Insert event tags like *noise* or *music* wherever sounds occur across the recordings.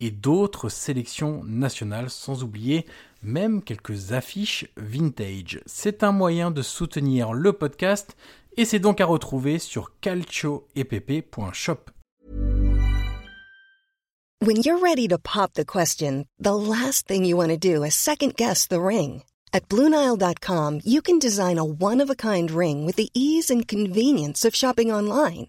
et d'autres sélections nationales, sans oublier même quelques affiches vintage. C'est un moyen de soutenir le podcast et c'est donc à retrouver sur calcioepp.shop. When you're ready to pop the question, the last thing you want to do is second guess the ring. At BlueNile.com, you can design a one-of-a-kind ring with the ease and convenience of shopping online.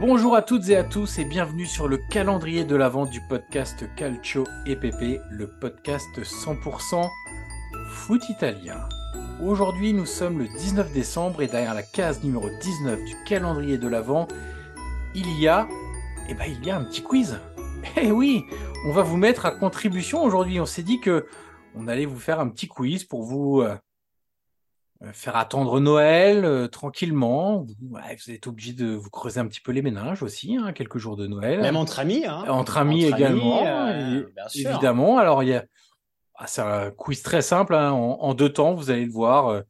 Bonjour à toutes et à tous et bienvenue sur le calendrier de l'avant du podcast Calcio EPP, le podcast 100% foot italien. Aujourd'hui, nous sommes le 19 décembre et derrière la case numéro 19 du calendrier de l'avant, il y a eh ben, il y a un petit quiz. *laughs* Eh oui, on va vous mettre à contribution aujourd'hui. On s'est dit que on allait vous faire un petit quiz pour vous euh, faire attendre Noël euh, tranquillement. Vous, ouais, vous êtes obligé de vous creuser un petit peu les ménages aussi, hein, quelques jours de Noël. Même entre amis. Hein. Entre amis Entre également, amis, euh, et- évidemment. Alors, il y a... ah, c'est un quiz très simple, hein, en, en deux temps, vous allez le voir. euh,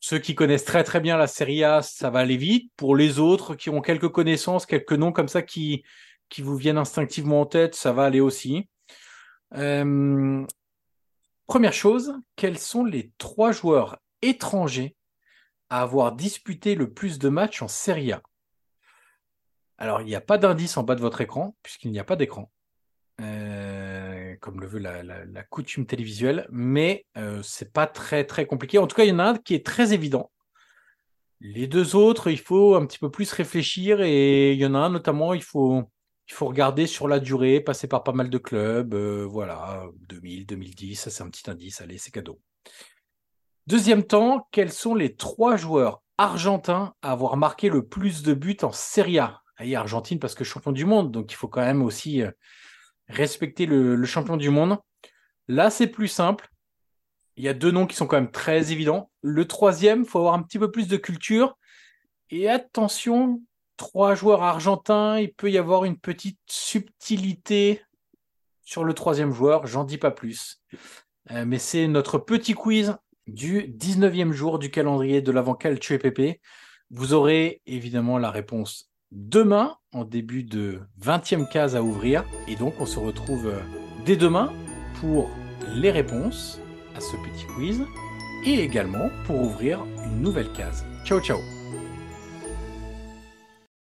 ceux qui connaissent très très bien la Serie A, ça va aller vite. Pour les autres qui ont quelques connaissances, quelques noms comme ça qui, qui vous viennent instinctivement en tête, ça va aller aussi. Euh, Première chose, quels sont les trois joueurs étrangers à avoir disputé le plus de matchs en Serie A Alors, il n'y a pas d'indice en bas de votre écran, puisqu'il n'y a pas d'écran, euh, comme le veut la coutume télévisuelle, mais euh, c'est pas très très compliqué. En tout cas, il y en a un qui est très évident. Les deux autres, il faut un petit peu plus réfléchir, et il y en a un notamment, il faut, il faut regarder sur la durée, passer par pas mal de clubs, euh, voilà, 2000, 2010, ça c'est un petit indice, allez, c'est cadeau. Deuxième temps, quels sont les trois joueurs argentins à avoir marqué le plus de buts en Serie A? Et Argentine parce que champion du monde, donc il faut quand même aussi euh, respecter le, champion du monde. Là, c'est plus simple. Il y a deux noms qui sont quand même très évidents. Le troisième, faut avoir un petit peu plus de culture. Et attention, trois joueurs argentins, il peut y avoir une petite subtilité sur le troisième joueur, j'en dis pas plus. Euh, mais c'est notre petit quiz du 19e jour du calendrier de l'avant Calcio EPP. Vous aurez évidemment la réponse demain, en début de 20e case à ouvrir. Et donc, on se retrouve euh, dès demain pour les réponses à ce petit quiz et également pour ouvrir une nouvelle case. Ciao, ciao